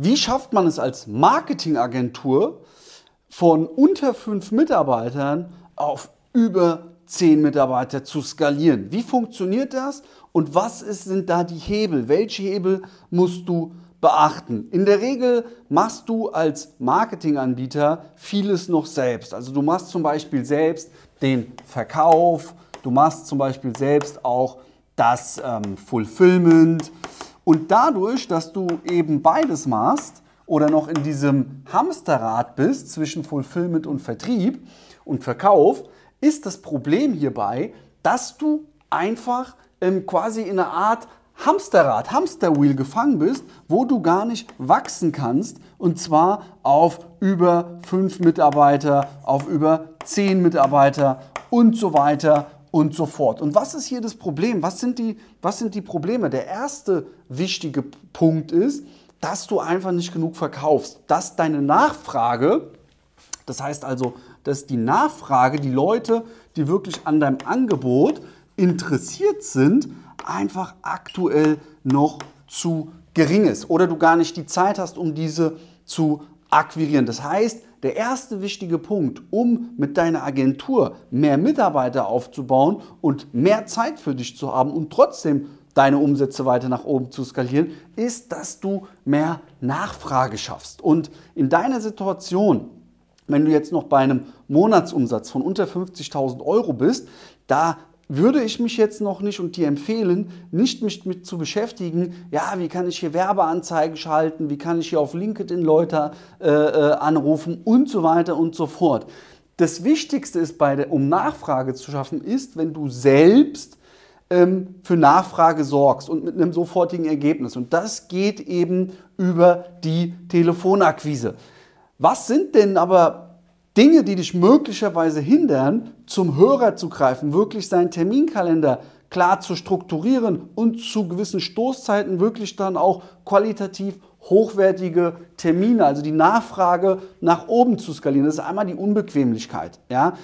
wie schafft man es als Marketingagentur von unter fünf Mitarbeitern auf über zehn Mitarbeiter zu skalieren? Wie funktioniert das und was ist, sind da die Hebel? Welche Hebel musst du beachten? In der Regel machst du als Marketinganbieter vieles noch selbst. Also du machst zum Beispiel selbst den Verkauf, du machst zum Beispiel selbst auch das ähm, Fulfillment. Und dadurch, dass du eben beides machst oder noch in diesem Hamsterrad bist zwischen Fulfillment und Vertrieb und Verkauf, ist das Problem hierbei, dass du einfach ähm, quasi in einer Art Hamsterrad, Hamsterwheel gefangen bist, wo du gar nicht wachsen kannst. Und zwar auf über fünf Mitarbeiter, auf über zehn Mitarbeiter und so weiter und so fort. Und was ist hier das Problem? Was sind die, was sind die Probleme? Der erste wichtige Punkt ist, dass du einfach nicht genug verkaufst, dass deine Nachfrage, das heißt also, dass die Nachfrage, die Leute, die wirklich an deinem Angebot interessiert sind, einfach aktuell noch zu gering ist oder du gar nicht die Zeit hast, um diese zu akquirieren. Das heißt, der erste wichtige Punkt, um mit deiner Agentur mehr Mitarbeiter aufzubauen und mehr Zeit für dich zu haben und trotzdem deine Umsätze weiter nach oben zu skalieren, ist, dass du mehr Nachfrage schaffst. Und in deiner Situation, wenn du jetzt noch bei einem Monatsumsatz von unter 50.000 Euro bist, da würde ich mich jetzt noch nicht und dir empfehlen, nicht mich mit zu beschäftigen, ja, wie kann ich hier Werbeanzeigen schalten, wie kann ich hier auf LinkedIn Leute äh, äh, anrufen und so weiter und so fort. Das Wichtigste ist, bei der, um Nachfrage zu schaffen, ist, wenn du selbst ähm, für Nachfrage sorgst und mit einem sofortigen Ergebnis. Und das geht eben über die Telefonakquise. Was sind denn aber Dinge, die dich möglicherweise hindern, zum Hörer zu greifen, wirklich seinen Terminkalender klar zu strukturieren und zu gewissen Stoßzeiten wirklich dann auch qualitativ hochwertige Termine, also die Nachfrage nach oben zu skalieren. Das ist einmal die Unbequemlichkeit. Ja?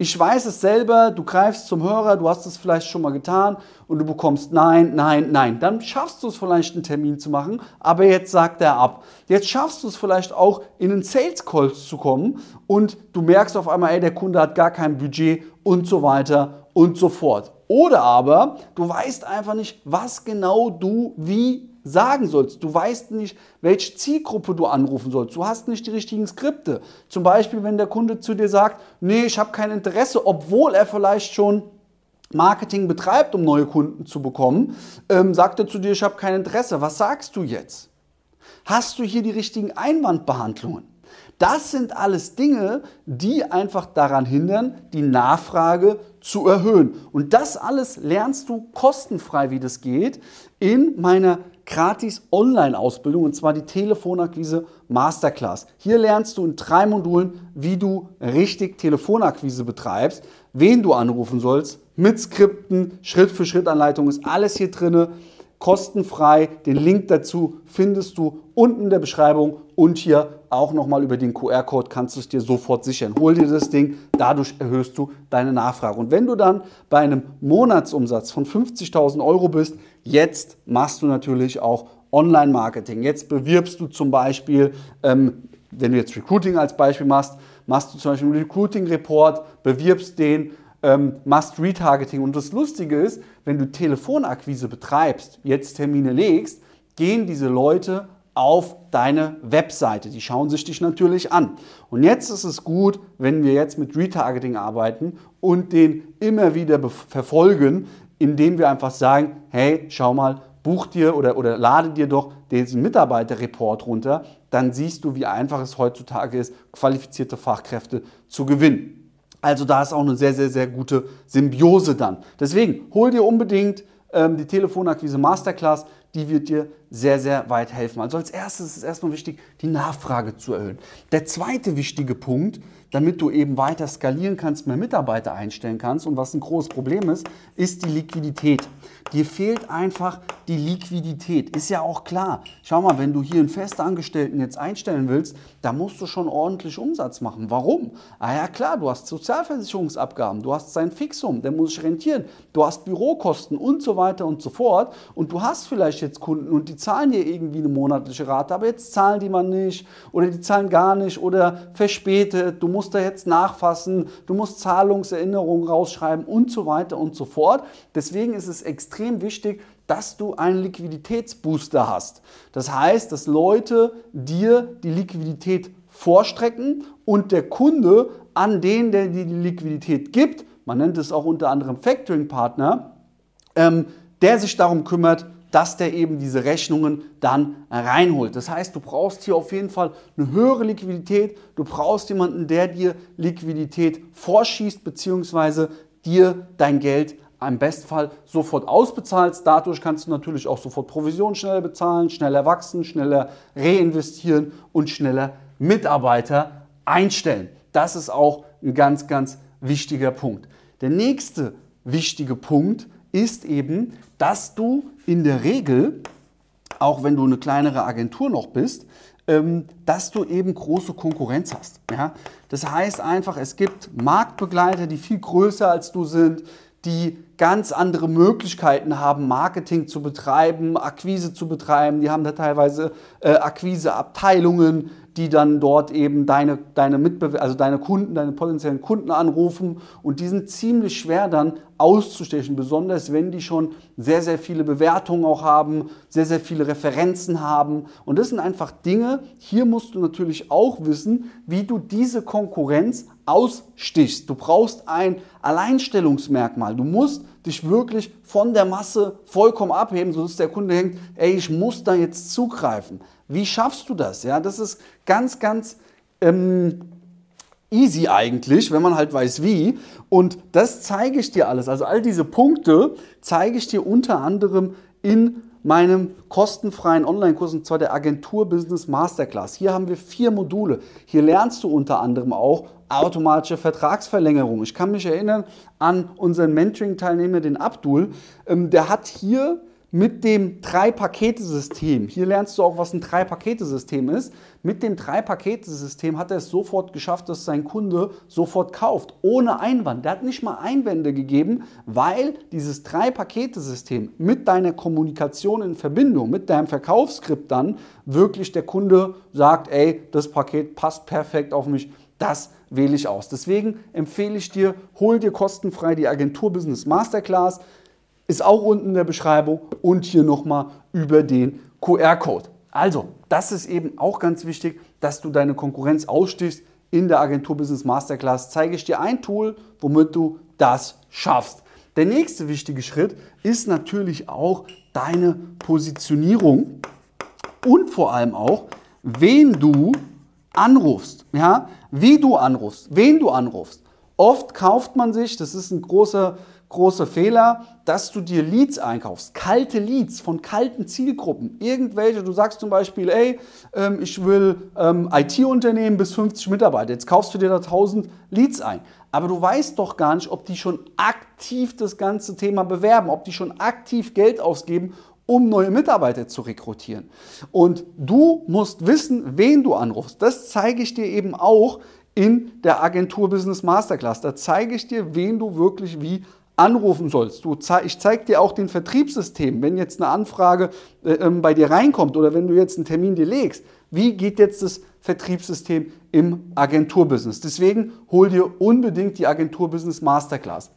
Ich weiß es selber, du greifst zum Hörer, du hast es vielleicht schon mal getan und du bekommst Nein, Nein, Nein. Dann schaffst du es vielleicht, einen Termin zu machen, aber jetzt sagt er ab. Jetzt schaffst du es vielleicht auch, in einen Sales Call zu kommen und du merkst auf einmal, ey, der Kunde hat gar kein Budget und so weiter und so fort. Oder aber du weißt einfach nicht, was genau du wie sagen sollst. Du weißt nicht, welche Zielgruppe du anrufen sollst. Du hast nicht die richtigen Skripte. Zum Beispiel, wenn der Kunde zu dir sagt, nee, ich habe kein Interesse, obwohl er vielleicht schon Marketing betreibt, um neue Kunden zu bekommen, ähm, sagt er zu dir, ich habe kein Interesse. Was sagst du jetzt? Hast du hier die richtigen Einwandbehandlungen? Das sind alles Dinge, die einfach daran hindern, die Nachfrage zu erhöhen. Und das alles lernst du kostenfrei, wie das geht, in meiner gratis Online-Ausbildung und zwar die Telefonakquise Masterclass. Hier lernst du in drei Modulen, wie du richtig Telefonakquise betreibst, wen du anrufen sollst, mit Skripten, Schritt-für-Schritt-Anleitung ist alles hier drin, kostenfrei. Den Link dazu findest du unten in der Beschreibung und hier auch nochmal über den QR-Code kannst du es dir sofort sichern. Hol dir das Ding, dadurch erhöhst du deine Nachfrage. Und wenn du dann bei einem Monatsumsatz von 50.000 Euro bist, Jetzt machst du natürlich auch Online-Marketing. Jetzt bewirbst du zum Beispiel, ähm, wenn du jetzt Recruiting als Beispiel machst, machst du zum Beispiel einen Recruiting-Report, bewirbst den, ähm, machst Retargeting. Und das Lustige ist, wenn du Telefonakquise betreibst, jetzt Termine legst, gehen diese Leute auf deine Webseite. Die schauen sich dich natürlich an. Und jetzt ist es gut, wenn wir jetzt mit Retargeting arbeiten und den immer wieder verfolgen, indem wir einfach sagen, hey, schau mal, buch dir oder, oder lade dir doch diesen Mitarbeiterreport runter, dann siehst du, wie einfach es heutzutage ist, qualifizierte Fachkräfte zu gewinnen. Also da ist auch eine sehr, sehr, sehr gute Symbiose dann. Deswegen hol dir unbedingt ähm, die Telefonakquise Masterclass, die wird dir sehr, sehr weit helfen. Also als erstes ist es erstmal wichtig, die Nachfrage zu erhöhen. Der zweite wichtige Punkt, damit du eben weiter skalieren kannst, mehr Mitarbeiter einstellen kannst und was ein großes Problem ist, ist die Liquidität. Dir fehlt einfach die Liquidität. Ist ja auch klar. Schau mal, wenn du hier einen Festangestellten jetzt einstellen willst, da musst du schon ordentlich Umsatz machen. Warum? Ah ja klar, du hast Sozialversicherungsabgaben, du hast sein Fixum, der muss rentieren, du hast Bürokosten und so weiter und so fort und du hast vielleicht vielleicht jetzt Kunden und die zahlen dir irgendwie eine monatliche Rate, aber jetzt zahlen die mal nicht oder die zahlen gar nicht oder verspätet, du musst da jetzt nachfassen, du musst Zahlungserinnerungen rausschreiben und so weiter und so fort. Deswegen ist es extrem wichtig, dass du einen Liquiditätsbooster hast. Das heißt, dass Leute dir die Liquidität vorstrecken und der Kunde an den, der dir die Liquidität gibt, man nennt es auch unter anderem Factoring-Partner, ähm, der sich darum kümmert, dass der eben diese Rechnungen dann reinholt. Das heißt, du brauchst hier auf jeden Fall eine höhere Liquidität. Du brauchst jemanden, der dir Liquidität vorschießt, beziehungsweise dir dein Geld im Bestfall sofort ausbezahlst. Dadurch kannst du natürlich auch sofort Provision schneller bezahlen, schneller wachsen, schneller reinvestieren und schneller Mitarbeiter einstellen. Das ist auch ein ganz, ganz wichtiger Punkt. Der nächste wichtige Punkt ist eben, dass du in der Regel, auch wenn du eine kleinere Agentur noch bist, ähm, dass du eben große Konkurrenz hast. Ja? Das heißt einfach, es gibt Marktbegleiter, die viel größer als du sind, die ganz andere Möglichkeiten haben, Marketing zu betreiben, Akquise zu betreiben. Die haben da teilweise äh, Akquiseabteilungen, die dann dort eben deine, deine Mitbewerber, also deine Kunden, deine potenziellen Kunden anrufen und die sind ziemlich schwer dann auszustechen, besonders wenn die schon sehr, sehr viele Bewertungen auch haben, sehr, sehr viele Referenzen haben und das sind einfach Dinge, hier musst du natürlich auch wissen, wie du diese Konkurrenz ausstichst. Du brauchst ein Alleinstellungsmerkmal. Du musst dich wirklich von der Masse vollkommen abheben, sodass der Kunde denkt, ey, ich muss da jetzt zugreifen. Wie schaffst du das? Ja, das ist ganz, ganz ähm, easy eigentlich, wenn man halt weiß wie. Und das zeige ich dir alles. Also all diese Punkte zeige ich dir unter anderem in meinem kostenfreien Online-Kurs, und zwar der Agentur Business Masterclass. Hier haben wir vier Module. Hier lernst du unter anderem auch automatische Vertragsverlängerung. Ich kann mich erinnern an unseren Mentoring-Teilnehmer, den Abdul. Ähm, der hat hier mit dem Drei-Pakete-System, hier lernst du auch, was ein Drei-Pakete-System ist, mit dem Drei-Pakete-System hat er es sofort geschafft, dass sein Kunde sofort kauft, ohne Einwand. Der hat nicht mal Einwände gegeben, weil dieses Drei-Pakete-System mit deiner Kommunikation in Verbindung, mit deinem Verkaufsskript dann wirklich der Kunde sagt, ey, das Paket passt perfekt auf mich, das wähle ich aus. Deswegen empfehle ich dir, hol dir kostenfrei die Agentur Business Masterclass ist auch unten in der Beschreibung und hier nochmal über den QR-Code. Also, das ist eben auch ganz wichtig, dass du deine Konkurrenz ausstichst. In der Agentur Business Masterclass zeige ich dir ein Tool, womit du das schaffst. Der nächste wichtige Schritt ist natürlich auch deine Positionierung und vor allem auch, wen du anrufst, ja, wie du anrufst, wen du anrufst. Oft kauft man sich, das ist ein großer großer Fehler, dass du dir Leads einkaufst, kalte Leads von kalten Zielgruppen. Irgendwelche, du sagst zum Beispiel, ey, ähm, ich will ähm, IT-Unternehmen bis 50 Mitarbeiter, jetzt kaufst du dir da 1000 Leads ein. Aber du weißt doch gar nicht, ob die schon aktiv das ganze Thema bewerben, ob die schon aktiv Geld ausgeben, um neue Mitarbeiter zu rekrutieren. Und du musst wissen, wen du anrufst. Das zeige ich dir eben auch in der Agentur Business Masterclass. Da zeige ich dir, wen du wirklich wie anrufen sollst. Du, ich zeige dir auch den Vertriebssystem, wenn jetzt eine Anfrage äh, ähm, bei dir reinkommt oder wenn du jetzt einen Termin dir legst. Wie geht jetzt das Vertriebssystem im Agenturbusiness? Deswegen hol dir unbedingt die Agenturbusiness Masterclass.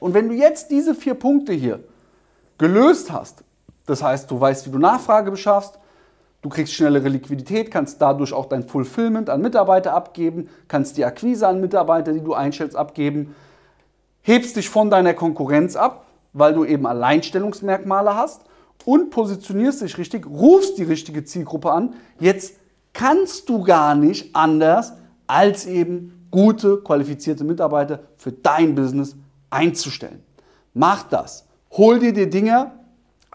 Und wenn du jetzt diese vier Punkte hier gelöst hast, das heißt, du weißt, wie du Nachfrage beschaffst, du kriegst schnellere Liquidität, kannst dadurch auch dein Fulfillment an Mitarbeiter abgeben, kannst die Akquise an Mitarbeiter, die du einstellst, abgeben, hebst dich von deiner Konkurrenz ab, weil du eben Alleinstellungsmerkmale hast und positionierst dich richtig, rufst die richtige Zielgruppe an. Jetzt kannst du gar nicht anders, als eben gute, qualifizierte Mitarbeiter für dein Business einzustellen. Mach das. Hol dir die Dinge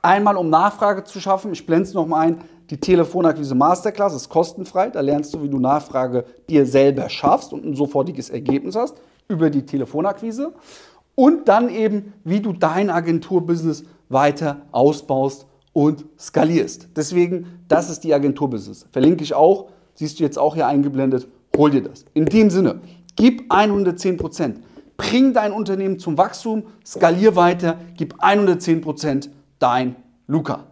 einmal, um Nachfrage zu schaffen. Ich blende es nochmal ein. Die Telefonakquise Masterclass ist kostenfrei. Da lernst du, wie du Nachfrage dir selber schaffst und ein sofortiges Ergebnis hast über die Telefonakquise und dann eben, wie du dein Agenturbusiness weiter ausbaust und skalierst. Deswegen, das ist die Agenturbusiness. Verlinke ich auch, siehst du jetzt auch hier eingeblendet, hol dir das. In dem Sinne, gib 110 Prozent. Bring dein Unternehmen zum Wachstum, skalier weiter, gib 110 Prozent dein Luca.